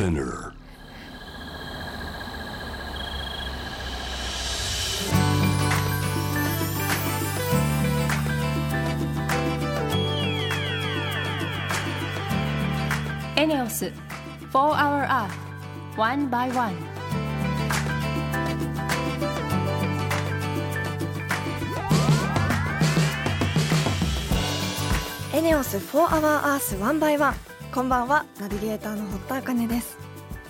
Spinner. エネオス4 Hour Earth One by One エネオス4 Hour Earth One by One こんばんはナビゲーターの堀田茜です。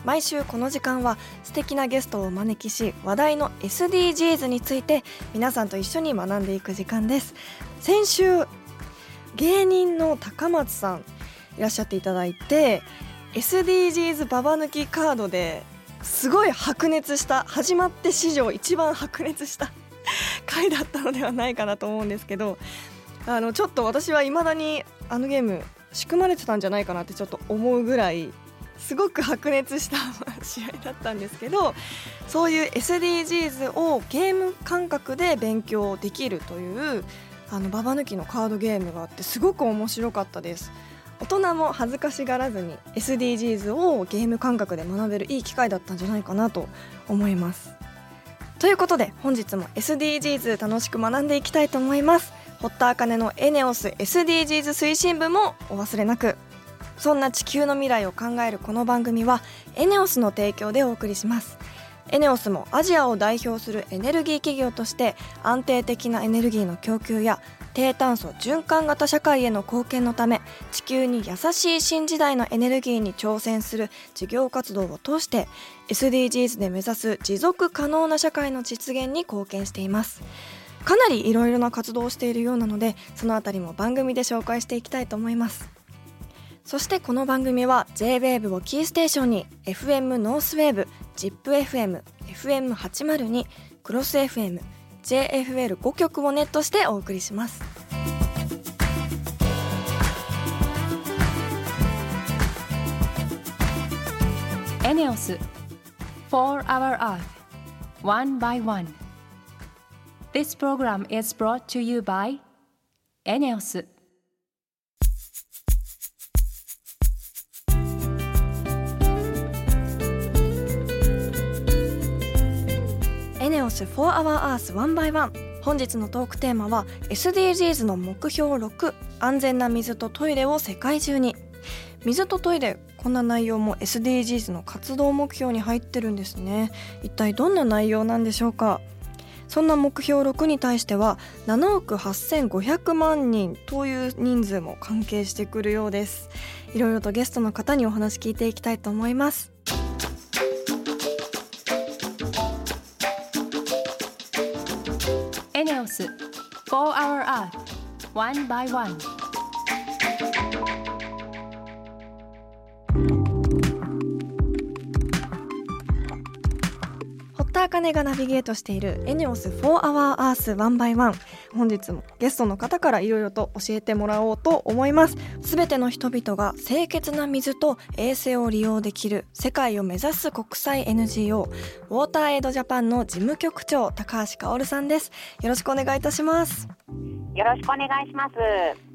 毎週この時間は素敵なゲストをお招きし話題の SDGs について皆さんと一緒に学んでいく時間です。先週芸人の高松さんいらっしゃっていただいて SDGs ババ抜きカードですごい白熱した始まって史上一番白熱した回だったのではないかなと思うんですけどあのちょっと私はいまだにあのゲーム仕組まれてたんじゃないかなってちょっと思うぐらいすごく白熱した 試合だったんですけどそういう SDGs をゲーム感覚で勉強できるというあのババ抜きのカードゲームがあってすごく面白かったです。大人も恥ずかしがらずに SDGs をゲーム感覚で学べるいい機会だったんじゃないかなと思います。ということで本日も SDGs 楽しく学んでいきたいと思います。堀田茜のエネオス SDGs 推進部もお忘れなく。そんな地球の未来を考えるこの番組はエネオスの提供でお送りします。エネオスもアジアを代表するエネルギー企業として安定的なエネルギーの供給や低炭素循環型社会への貢献のため地球に優しい新時代のエネルギーに挑戦する事業活動を通して SDGs で目指す持続可能な社会の実現に貢献しています。かなりいろいろな活動をしているようなのでそのあたりも番組で紹介していきたいと思います。そしてこの番組は JWAVE をキーステーションに FM ノースウェーブ ZIPFM、FM802、クロス FM、JFL5 曲をネットしてお送りします。エネオス4 Hour Earth One by One. This program is brought to you by エネオスエネオス4 Hour Earth One by One. 本日のトークテーマは SDGs の目標6安全な水とトイレを世界中に。水とトイレこんな内容も SDGs の活動目標に入ってるんですね。一体どんな内容なんでしょうか？そんな目標6に対しては7億8500万人という人数も関係してくるようです。いろいろとゲストの方にお話聞いていきたいと思います。エネオス4 Hour Earth One by 1堀田茜がナビゲートしているエネオス4 Hour Earth 1 by One 本日もゲストの方からいろいろと教えてもらおうと思います。すべての人々が清潔な水と衛生を利用できる世界を目指す国際 NGO ウォーターエイドジャパンの事務局長高橋香さんです。よろしくお願いいたします。よろしくお願いします。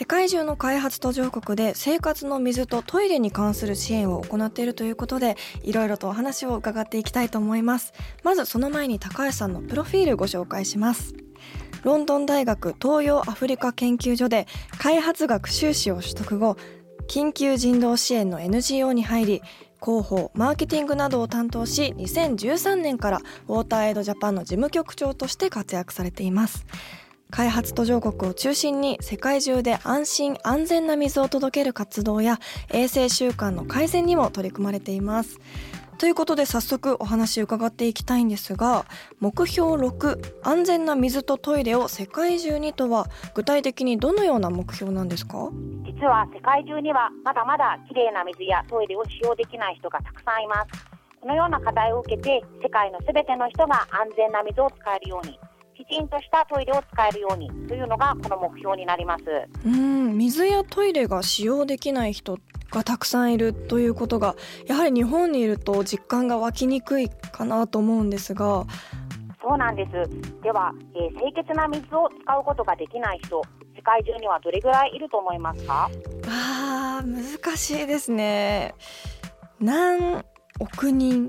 世界中の開発途上国で生活の水とトイレに関する支援を行っているということでいろいろとお話を伺っていきたいと思います。まずその前に高橋さんのプロフィールご紹介します。ロンドン大学東洋アフリカ研究所で開発学修士を取得後緊急人道支援の NGO に入り広報マーケティングなどを担当し2013年からウォーターエイドジャパンの事務局長として活躍されています。開発途上国を中心に世界中で安心安全な水を届ける活動や衛生習慣の改善にも取り組まれていますということで早速お話伺っていきたいんですが目標6安全な水とトイレを世界中にとは具体的にどのような目標なんですか？実は世界中にはまだまだきれいな水やトイレを使用できない人がたくさんいます。このような課題を受けて世界のすべての人が安全な水を使えるように、きちんとしたトイレを使えるようにというのがこの目標になります。うん水やトイレが使用できない人がたくさんいるということがやはり日本にいると実感が湧きにくいかなと思うんですが。そうなんです。では、えー清潔な水を使うことができない人、世界中にはどれぐらいいると思いますか？あー難しいですね。何億人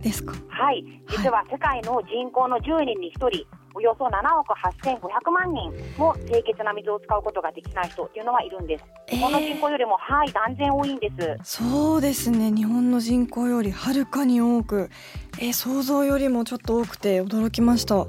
ですか？はい。実は世界の人口の10人に1人およそ7億8500万人も清潔な水を使うことができない人っていうのはいるんです。えー。日本の人口よりも、はい断然多いんです。そうですね。日本の人口よりはるかに多く、えー想像よりもちょっと多くて驚きました。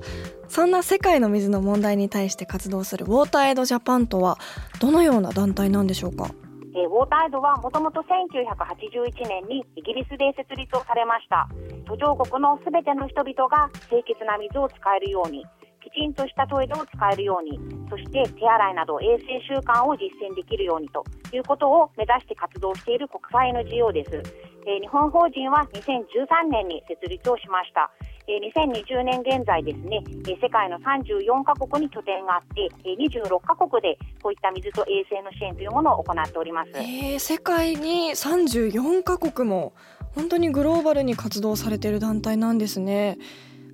そんな世界の水の問題に対して活動するウォーターエイドジャパンとはどのような団体なんでしょうか？えーウォーターエイドはもともと1981年にイギリスで設立をされました。途上国のすべての人々が清潔な水を使えるようにきちんとしたトイレを使えるようにそして手洗いなど衛生習慣を実践できるようにということを目指して活動している国際 NGO です、えー日本法人は2013年に設立をしました。2020年現在ですね、えー世界の34カ国に拠点があって、えー26カ国でこういった水と衛生の支援というものを行っております。えー世界に34カ国も本当にグローバルに活動されている団体なんですね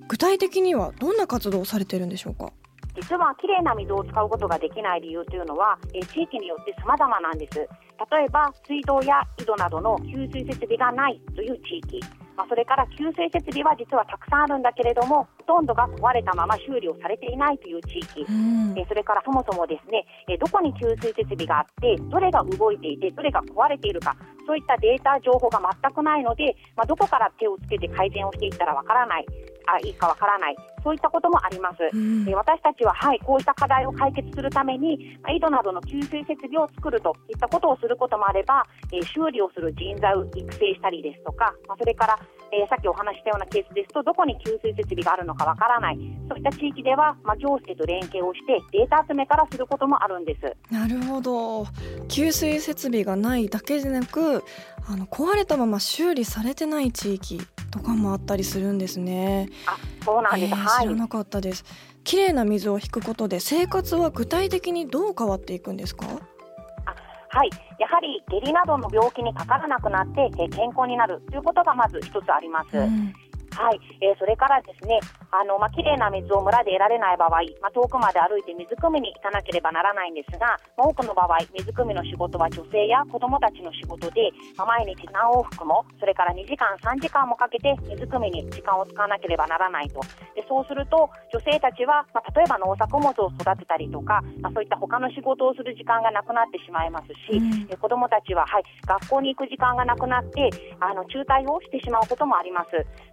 具体的にはどんな活動をされてるんでしょうか？実はきれいな水を使うことができない理由というのは、えー地域によって様々なんです。例えば水道や井戸などの給水設備がないという地域、まあ、それから給水設備は実はたくさんあるんだけれどもほとんどが壊れたまま修理をされていないという地域、うん。えーそれからそもそもですね、えーどこに給水設備があってどれが動いていてどれが壊れているかそういったデータ情報が全くないので、まあ、どこから手をつけて改善をしていったらわからないあいいかわからないそういったこともあります。うんえー私たちは、はい、こうした課題を解決するために、まあ井戸などの給水設備を作るといったことをすることもあれば、えー修理をする人材を育成したりですとか、まあ、それから、えーさっきお話ししたようなケースですと、どこに給水設備があるのかわからない、そういった地域では、まあ、行政と連携をして、データ集めからすることもあるんです。なるほど給水設備がないだけでなくあの壊れたまま修理されてない地域とかもあったりするんですね、あそうなんです、えーはい。知らなかったです。綺麗な水を引くことで生活は具体的にどう変わっていくんですか？はい、やはり下痢などの病気にかからなくなって、えー健康になるということがまず一つあります。うんはい、えーそれからですね、あのまあ綺麗な水を村で得られない場合、まあ、遠くまで歩いて水汲みに行かなければならないんですが、まあ多くの場合、水汲みの仕事は女性や子どもたちの仕事で、まあ毎日何往復も、それから2時間、3時間もかけて水汲みに時間を使わなければならないと、でそうすると、女性たちは、まあ、例えば農作物を育てたりとか、まあ、そういった他の仕事をする時間がなくなってしまいますし、うん。え子どもたちは、はい、学校に行く時間がなくなってあの中退をしてしまうこともあります。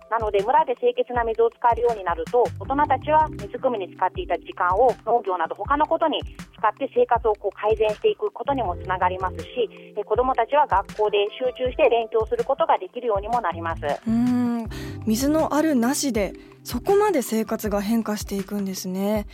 なので村で清潔な水を使えるようになると大人たちは水汲みに使っていた時間を農業など他のことに使って生活をこう改善していくことにもつながりますしえ子どもたちは学校で集中して勉強することができるようにもなります。うーん。水のあるなしでそこまで生活が変化していくんですね。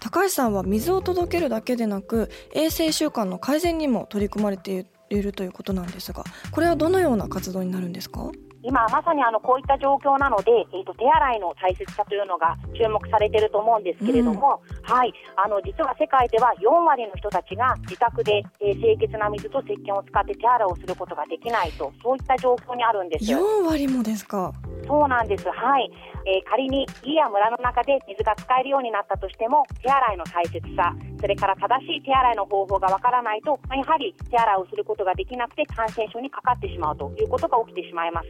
高橋さんは水を届けるだけでなく衛生習慣の改善にも取り組まれているということなんですがこれはどのような活動になるんですか？今まさにあのこういった状況なので、えー、と手洗いの大切さというのが注目されていると思うんですけれども、はい、あの実は世界では4割の人たちが自宅で、えー清潔な水と石鹸を使って手洗いをすることができないとそういった状況にあるんです。4割もですか？そうなんです。はい。えー仮に家や村の中で水が使えるようになったとしても、手洗いの大切さ、それから正しい手洗いの方法がわからないと、まあやはり手洗いをすることができなくて感染症にかかってしまうということが起きてしまいます。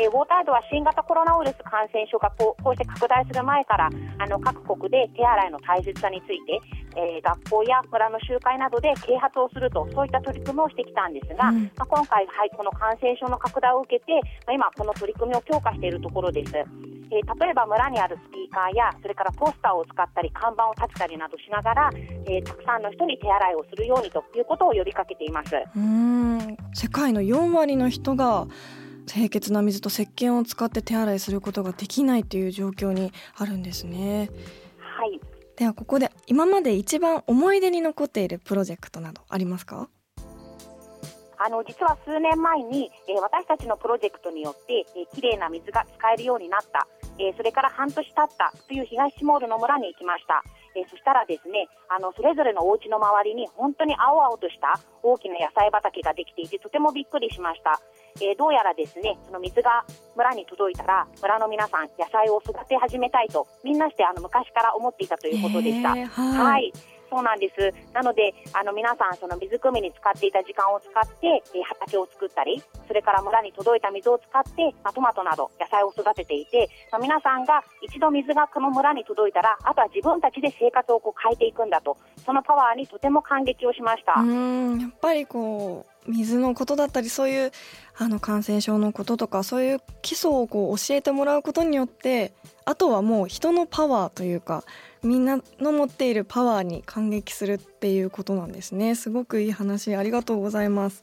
えーウォータードは新型コロナウイルス感染症がこうこうして拡大する前から、あの各国で手洗いの大切さについて、えー学校や村の集会などで啓発をすると、そういった取り組みをしてきたんですが、うんまあ、今回、はい、この感染症の拡大を受けて、まあ、今、この取り組みを強化しているところです。えー例えば村にあるスピーカーや、それからポスターを使ったり、看板を立てたりなどしながら、えーたくさんの人に手洗いをするようにということを呼びかけています。うーん。世界の4割の人が清潔な水と石鹸を使って手洗いすることができないという状況にあるんですね。はい。ではここで今まで一番思い出に残っているプロジェクトなどありますか？あの実は数年前に、えー私たちのプロジェクトによって、えー、きれいな水が使えるようになった、えーそれから半年経ったという東シモールの村に行きました、えーそしたらですねあのそれぞれのお家の周りに本当に青々とした大きな野菜畑ができていてとてもびっくりしました、えーどうやらですねその水が村に届いたら村の皆さん野菜を育て始めたいとみんなしてあの昔から思っていたということでした、えーはい、そうなんです。なので、あの皆さんその水汲みに使っていた時間を使って、えー、畑を作ったり、それから村に届いた水を使って、まあ、トマトなど野菜を育てていて、まあ、皆さんが一度水がこの村に届いたら、あとは自分たちで生活をこう変えていくんだと、そのパワーにとても感激をしました。やっぱりこう水のことだったりそういうあの感染症のこととかそういう基礎をこう教えてもらうことによってあとはもう人のパワーというかみんなの持っているパワーに感激するっていうことなんですね。すごくいい話ありがとうございます。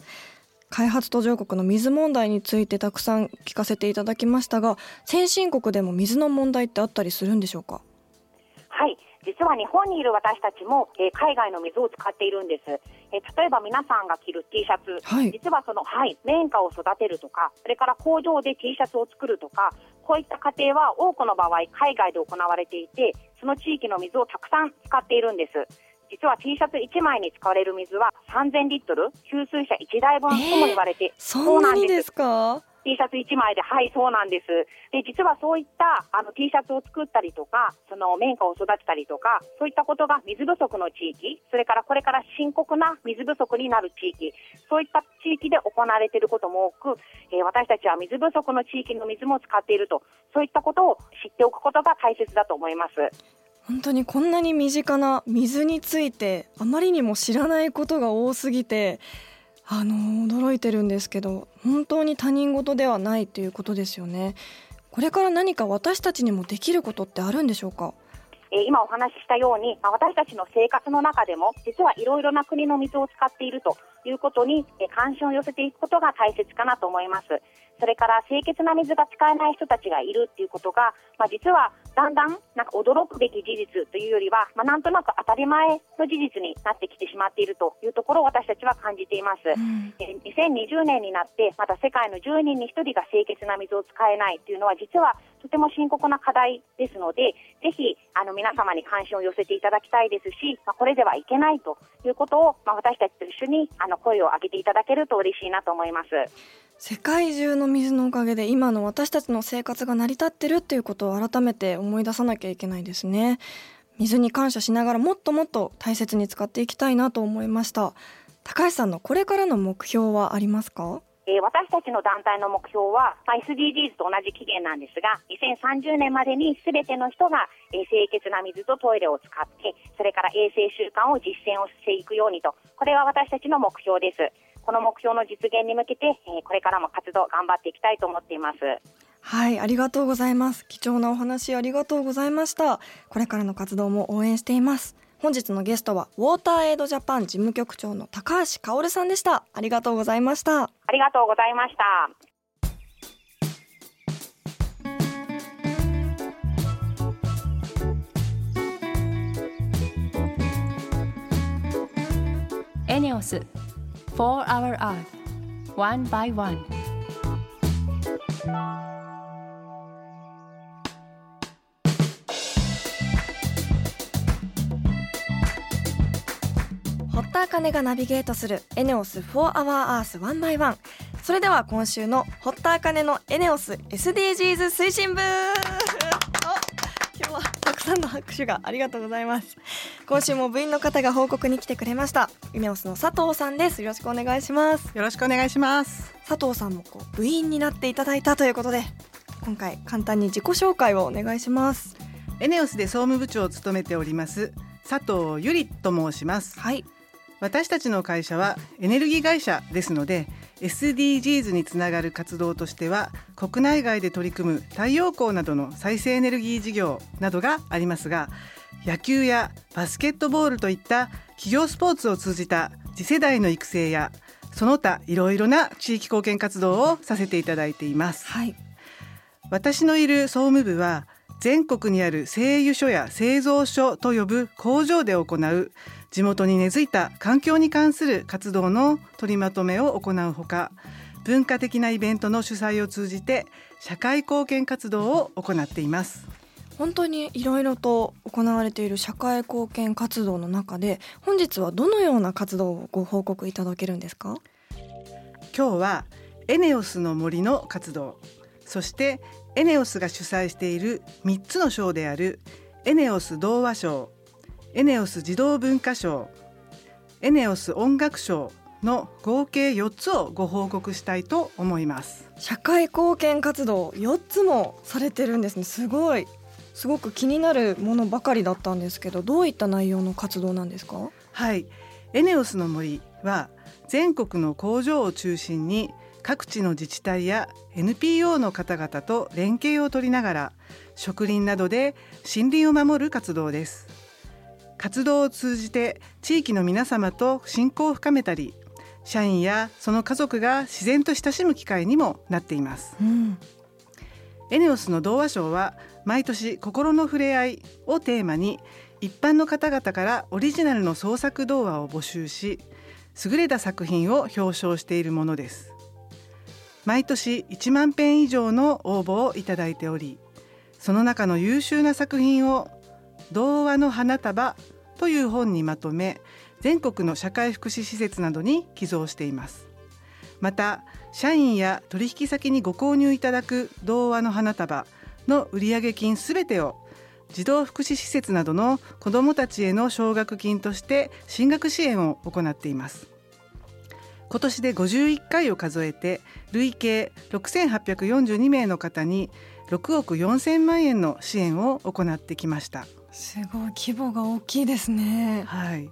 開発途上国の水問題についてたくさん聞かせていただきましたが先進国でも水の問題ってあったりするんでしょうか？はい。実は日本にいる私たちも、えー、海外の水を使っているんです、えー、例えば皆さんが着る T シャツ、はい、実はその、はい、綿花を育てるとかそれから工場で T シャツを作るとかこういった過程は多くの場合海外で行われていてその地域の水をたくさん使っているんです。実は T シャツ1枚に使われる水は3000リットル給水車1台分とも言われて、えー、そうなんですか？T シャツ1枚で、はい、そうなんです。で、実はそういったあの T シャツを作ったりとか、その綿花を育てたりとか、そういったことが水不足の地域、それからこれから深刻な水不足になる地域、そういった地域で行われていることも多く、えー、私たちは水不足の地域の水も使っていると、そういったことを知っておくことが大切だと思います。本当にこんなに身近な水についてあまりにも知らないことが多すぎてあの驚いてるんですけど本当に他人事ではないということですよねこれから何か私たちにもできることってあるんでしょうか？え今お話ししたように、ま私たちの生活の中でも実はいろいろな国の水を使っているということに、え関心を寄せていくことが大切かなと思います。それから清潔な水が使えない人たちがいるっていうことが、まあ、実はだんだんなんか驚くべき事実というよりは、まあ、なんとなく当たり前の事実になってきてしまっているというところを私たちは感じています。うん、2020年になってまた世界の10人に1人が清潔な水を使えないというのは実はとても深刻な課題ですので、ぜひあの皆様に関心を寄せていただきたいですし、まあ、これではいけないということを、まあ、私たちと一緒にあの声を上げていただけると嬉しいなと思います。世界中の水のおかげで今の私たちの生活が成り立ってるっていうことを改めて思い出さなきゃいけないですね。水に感謝しながらもっともっと大切に使っていきたいなと思いました。高橋さんのこれからの目標はありますか？え私たちの団体の目標は、ま SDGs と同じ期限なんですが、2030年までに全ての人が、え清潔な水とトイレを使って、それから衛生習慣を実践をしていくようにと、これが私たちの目標です。この目標の実現に向けて、えこれからも活動頑張っていきたいと思っています。はいありがとうございます貴重なお話ありがとうございましたこれからの活動も応援しています本日のゲストはウォーターエイドジャパン事務局長の高橋香さんでした。ありがとうございました。ありがとうございました。エネオス For Our Earth One by One 田茜がナビゲートするエネオス4 Our Earth One by One それでは今週の堀田茜のエネオス SDGs 推進部。今日はたくさんの拍手がありがとうございます。今週も部員の方が報告に来てくれました。イネオスの佐藤さんです。よろしくお願いします。よろしくお願いします。佐藤さんもこう部員になっていただいたということで今回簡単に自己紹介をお願いします。エネオスで総務部長を務めております佐藤ゆりと申します。はい私たちの会社はエネルギー会社ですので SDGs につながる活動としては国内外で取り組む太陽光などの再生エネルギー事業などがありますが野球やバスケットボールといった企業スポーツを通じた次世代の育成やその他いろいろな地域貢献活動をさせていただいています、はい、私のいる総務部は全国にある製油所や製造所と呼ぶ工場で行う地元に根付いた環境に関する活動の取りまとめを行うほか文化的なイベントの主催を通じて社会貢献活動を行っています。本当にいろいろと行われている社会貢献活動の中で本日はどのような活動をご報告いただけるんですか？今日はエネオスの森の活動そしてエネオスが主催している3つの賞であるエネオス童話賞エネオス児童文化賞エネオス音楽賞の合計4つをご報告したいと思います。社会貢献活動4つもされてるんですね。すごい。すごく気になるものばかりだったんですけどどういった内容の活動なんですか？はい。エネオスの森は全国の工場を中心に各地の自治体や NPO の方々と連携を取りながら植林などで森林を守る活動です活動を通じて地域の皆様と親交を深めたり社員やその家族が自然と親しむ機会にもなっています、うんエネオスの童話賞は毎年心の触れ合いをテーマに一般の方々からオリジナルの創作童話を募集し優れた作品を表彰しているものです。毎年1万編以上の応募をいただいておりその中の優秀な作品を童話の花束という本にまとめ全国の社会福祉施設などに寄贈しています。また社員や取引先にご購入いただく童話の花束の売上金すべてを児童福祉施設などの子どもたちへの奨学金として進学支援を行っています。今年で51回を数えて累計6842名の方に6億4000万円の支援を行ってきました。すごい規模が大きいですねはい。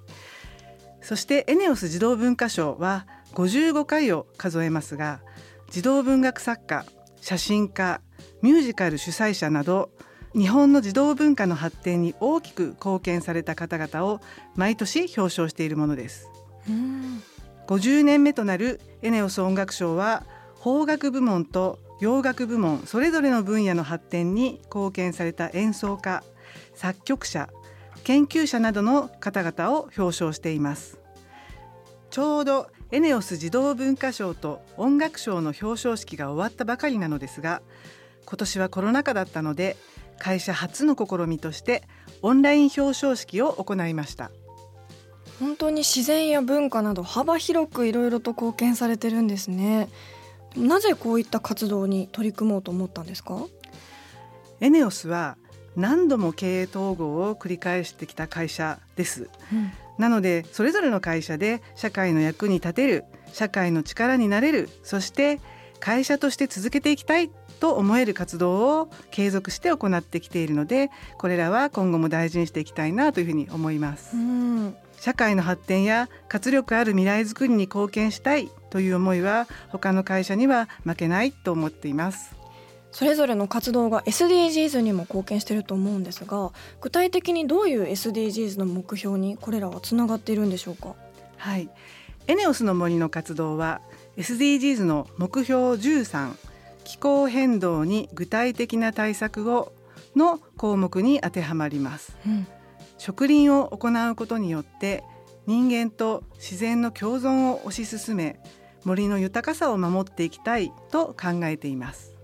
そしてエネオス児童文化賞は55回を数えますが、児童文学作家、写真家、ミュージカル主催者など日本の児童文化の発展に大きく貢献された方々を毎年表彰しているものです。うん50年目となるエネオス音楽賞は邦楽部門と洋楽部門それぞれの分野の発展に貢献された演奏家作曲者研究者などの方々を表彰しています。ちょうどエネオス児童文化賞と音楽賞の表彰式が終わったばかりなのですが今年はコロナ禍だったので会社初の試みとしてオンライン表彰式を行いました。本当に自然や文化など幅広くいろいろと貢献されてるんですね。なぜこういった活動に取り組もうと思ったんですか？エネオスは何度も経営統合を繰り返してきた会社です。なのでそれぞれの会社で社会の役に立てる社会の力になれるそして会社として続けていきたいと思える活動を継続して行ってきているのでこれらは今後も大事にしていきたいなというふうに思います。うん。社会の発展や活力ある未来づくりに貢献したいという思いは他の会社には負けないと思っていますそれぞれの活動が SDGs にも貢献していると思うんですが具体的にどういう SDGs の目標にこれらはつながっているんでしょうか？はい、エネオスの森の活動は SDGs の目標13気候変動に具体的な対策をの項目に当てはまります。うん。植林を行うことによって人間と自然の共存を推し進め森の豊かさを守っていきたいと考えています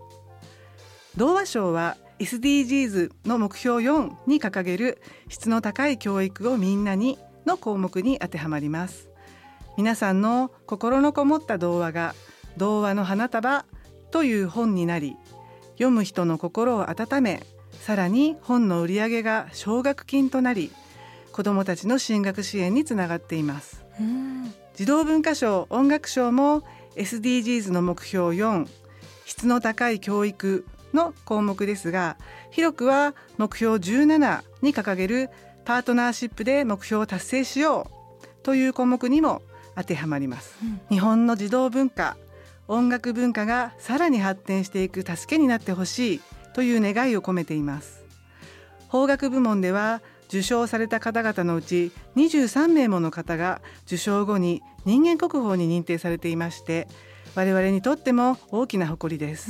童話賞は SDGs の目標4に掲げる質の高い教育をみんなにの項目に当てはまります。皆さんの心のこもった童話が童話の花束という本になり読む人の心を温めさらに本の売り上げが奨学金となり子どもたちの進学支援につながっています。うん。児童文化賞音楽賞も SDGs の目標4質の高い教育の項目ですが広くは目標17に掲げるパートナーシップで目標を達成しようという項目にも当てはまります、うん。日本の児童文化音楽文化がさらに発展していく助けになってほしいという願いを込めています。邦楽部門では受賞された方々のうち23名もの方が受賞後に人間国宝に認定されていまして我々にとっても大きな誇りです、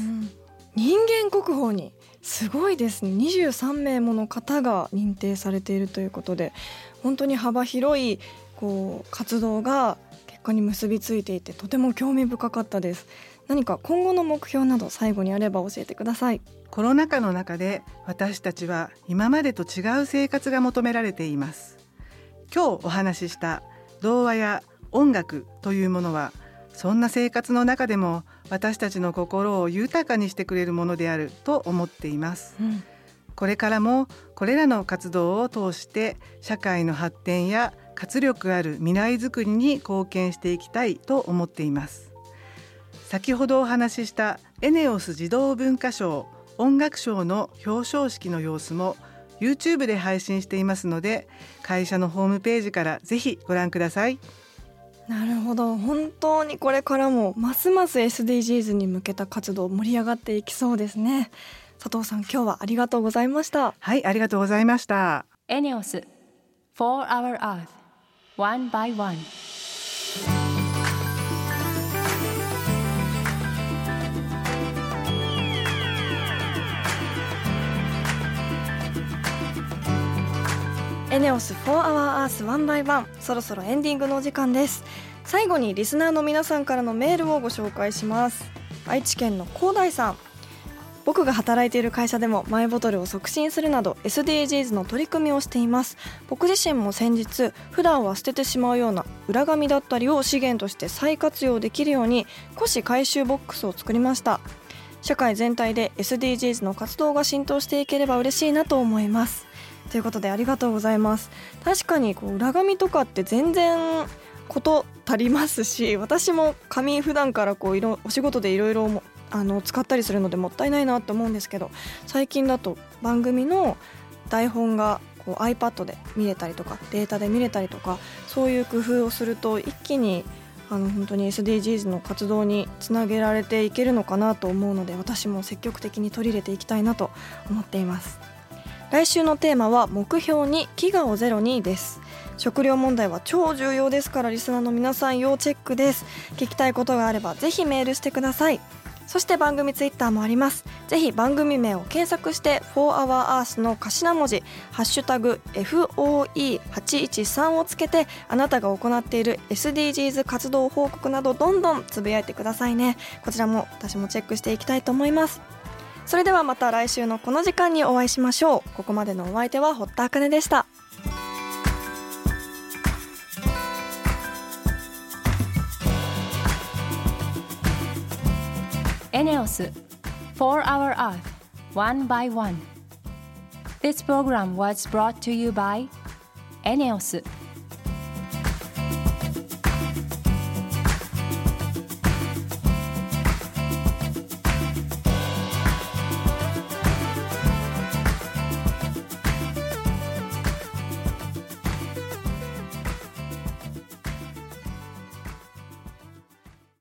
人間国宝にすごいですね。23名もの方が認定されているということで本当に幅広いこう活動が結果に結びついていてとても興味深かったです。何か今後の目標など最後にあれば教えてください。コロナ禍の中で私たちは今までと違う生活が求められています。今日お話しした童話や音楽というものはそんな生活の中でも私たちの心を豊かにしてくれるものであると思っています。これからもこれらの活動を通して社会の発展や活力ある未来づくりに貢献していきたいと思っています。先ほどお話ししたエネオス児童文化賞音楽賞の表彰式の様子も YouTube で配信していますので会社のホームページからぜひご覧くださいなるほど。本当にこれからもますます SDGs に向けた活動盛り上がっていきそうですね。佐藤さん今日はありがとうございました。はいありがとうございました。エネオス For Our Earth One by One エネオス4 Hour Earth 1 by 1そろそろエンディングのお時間です。最後にリスナーの皆さんからのメールをご紹介します。愛知県の広大さん。僕が働いている会社でもマイボトルを促進するなど SDGs の取り組みをしています。僕自身も先日普段は捨ててしまうような裏紙だったりを資源として再活用できるように古紙回収ボックスを作りました。社会全体で SDGs の活動が浸透していければ嬉しいなと思います。ということでありがとうございます。確かにこう裏紙とかって全然こと足りますし 私も紙普段からこういろお仕事でいろいろあの使ったりするのでもったいないなと思うんですけど最近だと番組の台本がこう iPad で見れたりとかデータで見れたりとかそういう工夫をすると一気にあの本当に SDGs の活動につなげられていけるのかなと思うので私も積極的に取り入れていきたいなと思っています。来週のテーマは目標に飢餓をゼロにです。食料問題は超重要ですからリスナーの皆さん要チェックです。聞きたいことがあればぜひメールしてください。そして番組ツイッターもあります。ぜひ番組名を検索して「4HourEarth」の頭文字「ハッシュタグ #FOE813」をつけてあなたが行っている SDGs 活動報告などどんどんつぶやいてくださいね。こちらも私もチェックしていきたいと思います。それではまた来週のこの時間にお会いしましょうここまでのお相手は堀田茜でしたエネオス For Our Earth One by One This program was brought to you by エネオス